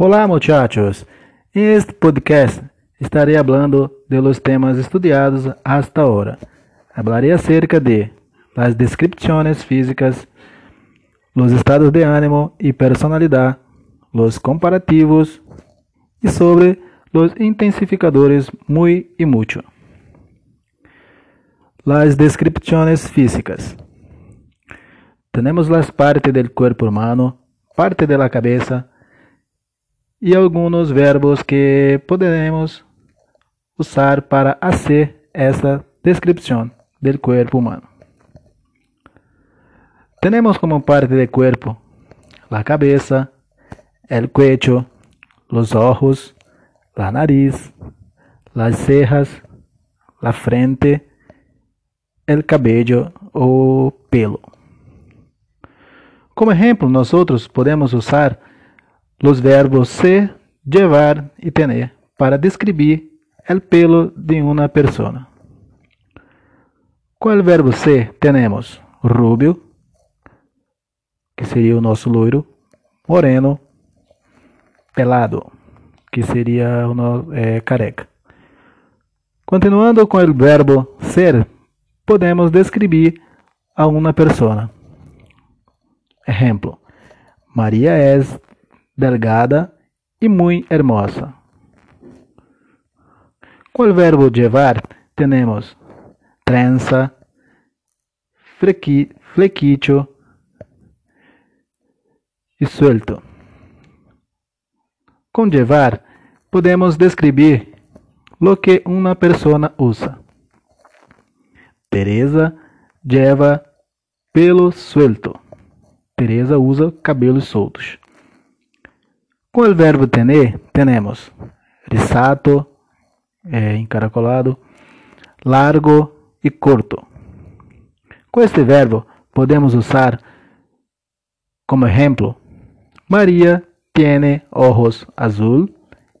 Olá, muchachos. En este podcast estaré hablando de temas estudiados hasta ahora. Hablaré acerca de las descripciones físicas, los estados de ánimo y personalidad, los comparativos y sobre los intensificadores muy y mucho. Las descripciones físicas. Tenemos las partes del cuerpo humano, parte de la cabeza y algunos verbos que podemos usar para hacer esta descripción del cuerpo humano. Tenemos como parte del cuerpo la cabeza, el cuello, los ojos, la nariz, las cejas, la frente, el cabello o pelo. Como ejemplo, nosotros podemos usar los verbos ser, llevar y tener para describir el pelo de una persona. Qual verbo ser tenemos? Rubio, que seria o nosso loiro, moreno, pelado, que seria o nosso é, careca. Continuando com o verbo ser, podemos descrever a uma pessoa. Exemplo: Maria é delgada e muito hermosa. Com o verbo llevar, temos trenza, flequillo e suelto. Com llevar, podemos descrever lo que uma pessoa usa. Teresa lleva pelo suelto. Teresa usa cabelos soltos. Com o verbo tener, temos risato, é, encaracolado, largo e curto. Com este verbo, podemos usar como exemplo María tiene ojos azul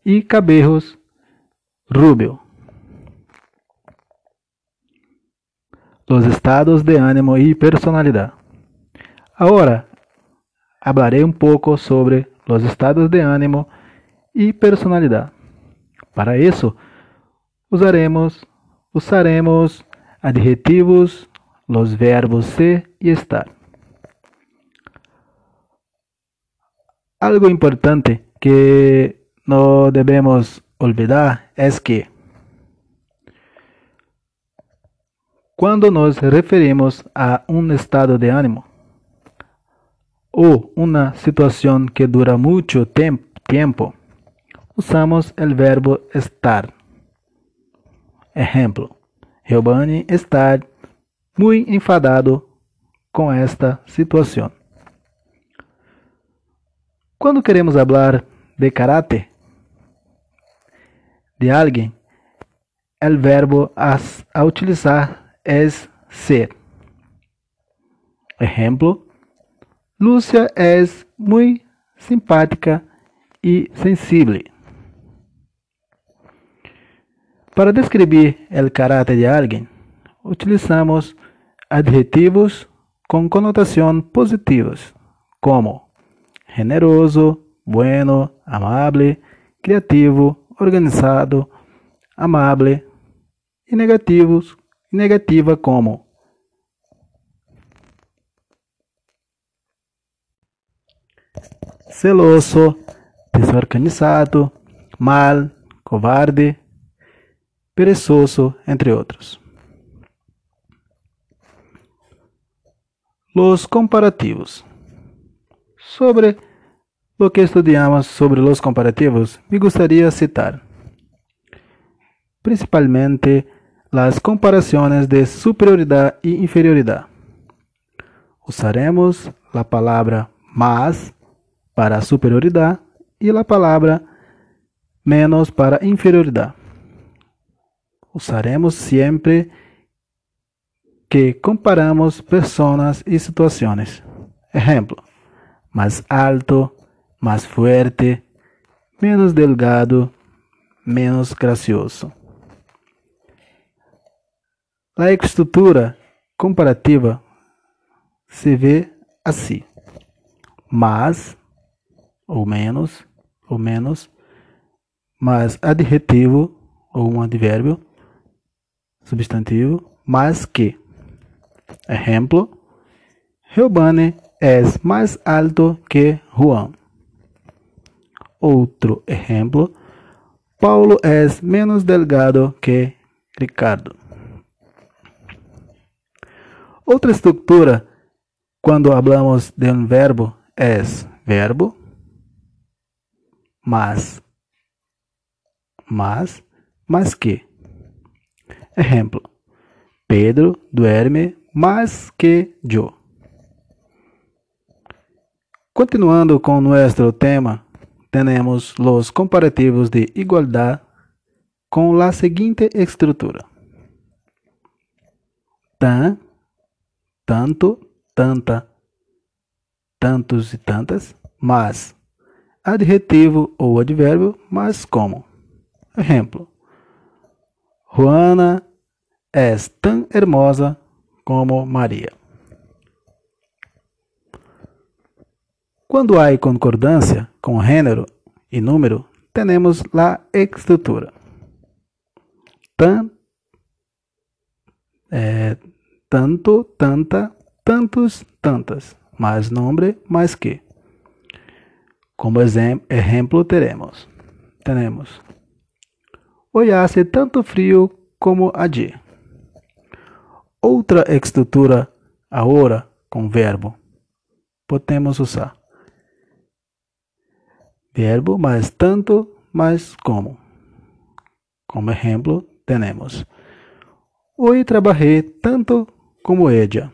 y cabellos rubio. Los estados de ánimo y personalidad. Ahora hablaré un poco sobre los estados de ánimo y personalidad. Para eso usaremos, usaremos adjetivos, los verbos ser y estar. Algo importante que no debemos olvidar es que cuando nos referimos a un estado de ánimo o una situación que dura mucho tiempo, usamos el verbo estar. Ejemplo, Giovanni está muy enfadado com esta situação. Quando queremos falar de caráter de alguém, o verbo a, utilizar é ser. Exemplo: Lúcia é muito simpática e sensível. Para descrever o caráter de alguém, utilizamos adjetivos com conotação positivas, como generoso, bueno, amable, criativo, organizado, amable e negativos negativa como celoso, desorganizado, mal, covarde, perezoso, entre outros. Los comparativos. Sobre lo que estudiamos sobre los comparativos, me gustaría citar principalmente las comparaciones de superioridad y inferioridad. Usaremos la palabra más para superioridad y la palabra menos para inferioridad. Usaremos siempre que comparamos personas y situaciones. Ejemplo, más alto, más fuerte, menos delgado, menos gracioso. A estrutura comparativa se vê assim: mais ou menos, ou menos, mais adjetivo ou um advérbio, substantivo, mais que. Exemplo: Giovanni é mais alto que Juan. Outro exemplo: Paulo é menos delgado que Ricardo. Outra estrutura quando hablamos de um verbo é verbo mas mas mas que? Exemplo. Pedro duerme mais que eu continuando com nosso tema temos os comparativos de igualdade com a seguinte estrutura. Tan tanto tanta tantos e tantas mas adjetivo ou advérbio, mas como. Exemplo: Juana é tão hermosa como Maria. Quando há concordância com gênero e número, temos a estrutura. Tan, é, tanto, tanta, tantos, tantas, mais nome, mais que. Como exemplo, teremos, tenemos, hoje hace tanto frio como ayer. Outra estrutura agora com verbo podemos usar verbo mais tanto mais como. Como exemplo, temos Hoje trabalhei tanto como ella.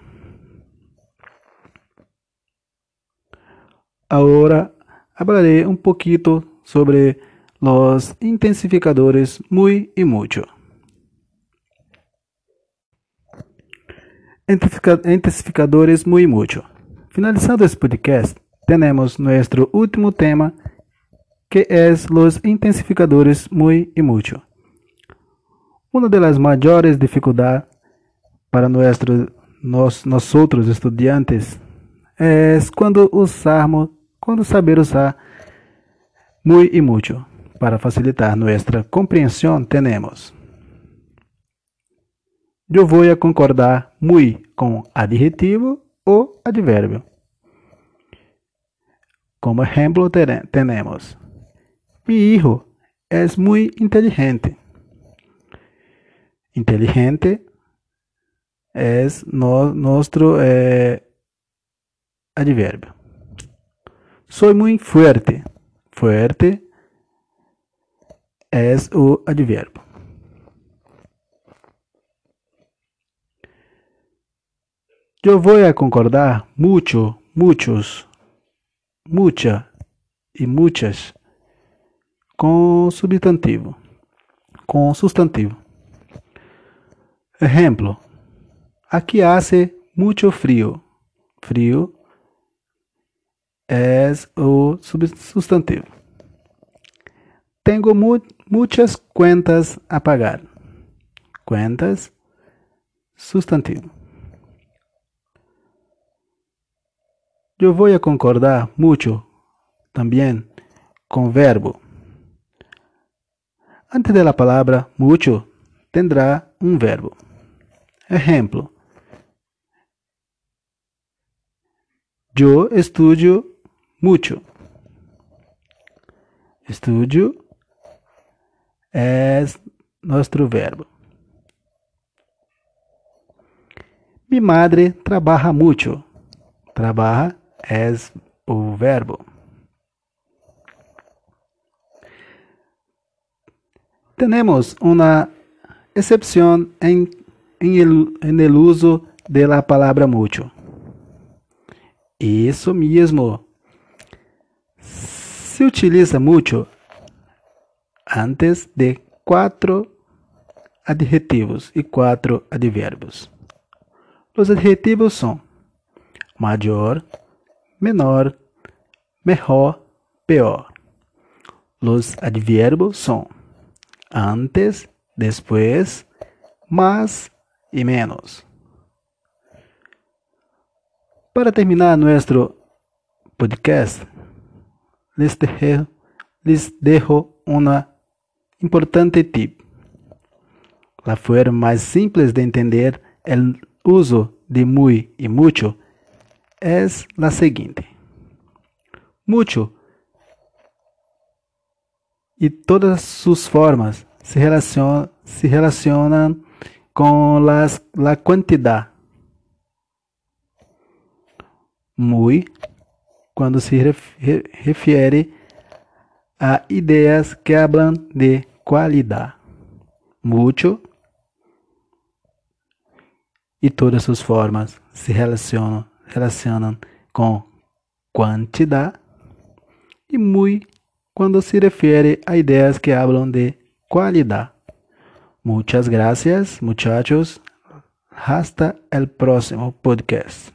Agora hablaré un poquito sobre los intensificadores muy y mucho. Intensificadores muy y mucho. Finalizando este podcast, tenemos nuestro último tema que es los intensificadores muy y mucho. Una de las mayores dificultades para nuestro, nos, nosotros estudiantes es cuando usamos quando saber usar muy e mucho. Para facilitar nossa compreensão, temos Eu vou concordar muy com adjetivo ou advérbio. Como exemplo, temos Mi hijo es muy inteligente. Inteligente es no, nuestro eh, advérbio. Soy muy fuerte. Fuerte es o advérbio. Eu vou a concordar mucho, muchos, mucha e muchas com substantivo, com substantivo. Exemplo: Aqui hace mucho frio. Frio es o substantivo. Tengo mu muchas cuentas a pagar. Cuentas, sustantivo. Yo voy a concordar mucho también con verbo. Antes de la palabra mucho tendrá un verbo. Ejemplo. Yo estudio mucho. Estudio es nuestro verbo. Mi madre trabaja mucho. Trabaja es o verbo. Tenemos una excepción en, en, el, en el uso de la palabra mucho. Isso mesmo. Se utiliza muito antes de quatro adjetivos e quatro advérbios. Os adjetivos são maior, menor, melhor, pior. Os advérbios são antes, depois, mais e menos. Para terminar nosso podcast, les dejo, les dejo una importante tip. La forma más simple de entender el uso de muy y mucho es la siguiente. Mucho y todas sus formas se relacionan, se relacionan con las, la cantidad. Muy, cuando se refiere a ideas que hablan de qualidade. Mucho e todas suas formas se relacionam, relacionam com quantidade e muito quando se refere a ideias que hablam de qualidade. Muchas gracias, muchachos. Hasta el próximo podcast.